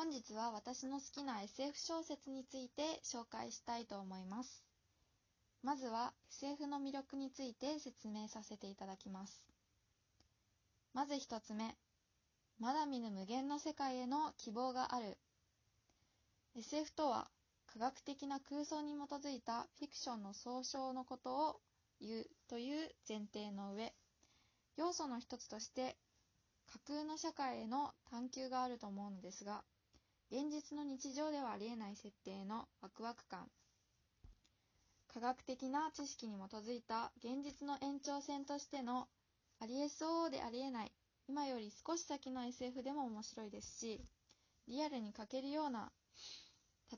本日は私の好きな SF 小説について紹介したいと思います。まずは SF の魅力について説明させていただきます。まず一つ目、まだ見ぬ無限の世界への希望がある。SF とは科学的な空想に基づいたフィクションの総称のことを言うという前提の上、要素の一つとして架空の社会への探求があると思うのですが、現実の日常ではありえない設定のワクワク感、科学的な知識に基づいた現実の延長線としてのありえそうでありえない、今より少し先の SF でも面白いですし、リアルに欠けるような、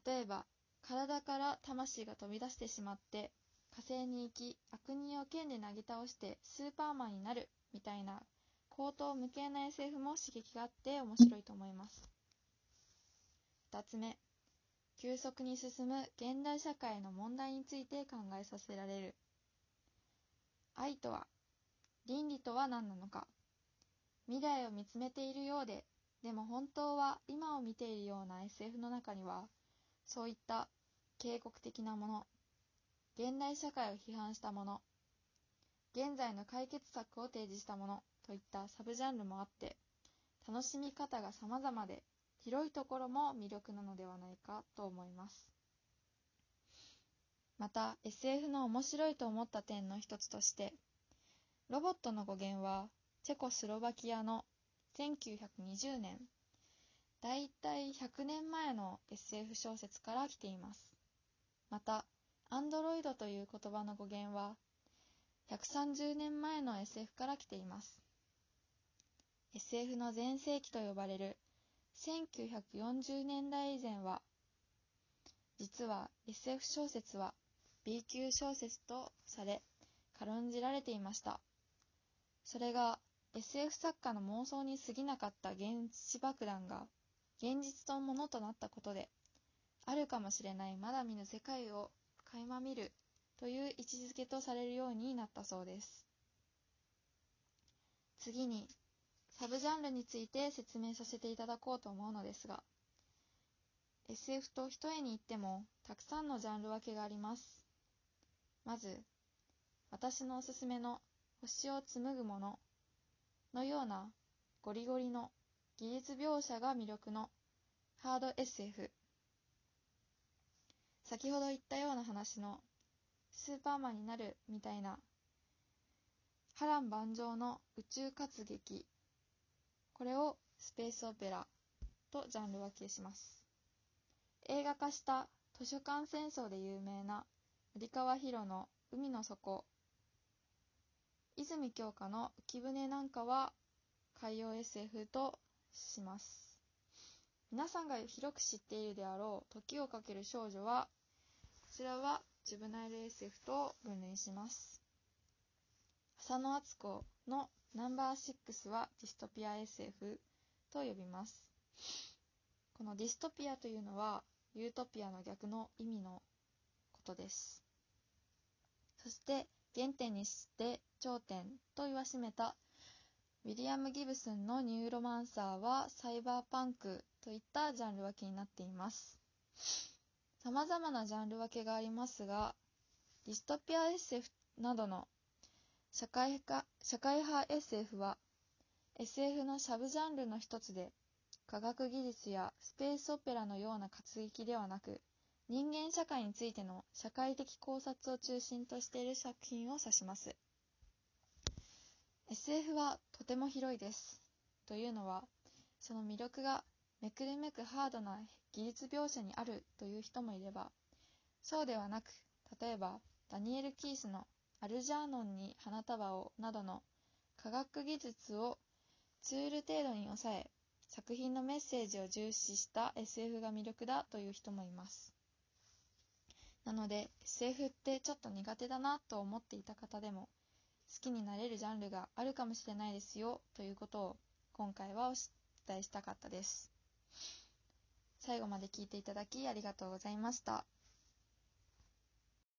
例えば体から魂が飛び出してしまって火星に行き悪人を剣でなぎ倒してスーパーマンになるみたいな口頭無形な SF も刺激があって面白いと思います。2つ目。急速に進む現代社会の問題について考えさせられる。愛とは倫理とは何なのか。未来を見つめているようででも本当は今を見ているような SF の中にはそういった警告的なもの、現代社会を批判したもの、現在の解決策を提示したものといったサブジャンルもあって、楽しみ方が様々で、広いところも魅力なのではないかと思います。また SF の面白いと思った点の一つとして、ロボットの語源はチェコスロバキアの1920年だいたい100年前の SF 小説から来ています。また、アンドロイドという言葉の語源は、130年前の SF から来ています。SF の全盛期と呼ばれる1940年代以前は、実は SF 小説は B 級小説とされ、軽んじられていました。それが SF 作家の妄想に過ぎなかった原子爆弾が現実のものとなったことで、あるかもしれないまだ見ぬ世界を垣間見るという位置づけとされるようになったそうです。次に、サブジャンルについて説明させていただこうと思うのですが、SF と一重に言ってもたくさんのジャンル分けがあります。まず、私のおすすめの星を紡ぐもののようなゴリゴリの技術描写が魅力のハード SF 先ほど言ったような話のスーパーマンになるみたいな波乱万丈の宇宙活劇これをスペースオペラとジャンル分けします映画化した図書館戦争で有名な森川博の海の底泉鏡花の浮舟なんかは海洋 SF とします。皆さんが広く知っているであろう時をかける少女は、こちらはジュブナイル SF と分類します。浅野敦子のナンバー6はディストピア SF と呼びます。このディストピアというのはユートピアの逆の意味のことです。そして原点にして頂点と言わしめたウィリアム・ギブスンのニューロマンサーはサイバーパンクといったジャンル分けになっています。様々なジャンル分けがありますが、ディストピア SF などの社会化社会派 SF は SF のサブジャンルの一つで、科学技術やスペースオペラのような活劇ではなく、人間社会についての社会的考察を中心としている作品を指します。SF はとても広いです。というのは、その魅力がめくるめくハードな技術描写にあるという人もいれば、そうではなく、例えばダニエル・キースのアルジャーノンに花束をなどの科学技術をツール程度に抑え、作品のメッセージを重視した SF が魅力だという人もいます。なので SF ってちょっと苦手だなと思っていた方でも好きになれるジャンルがあるかもしれないですよということを今回はお伝えしたかったです。最後まで聞いていただきありがとうございました。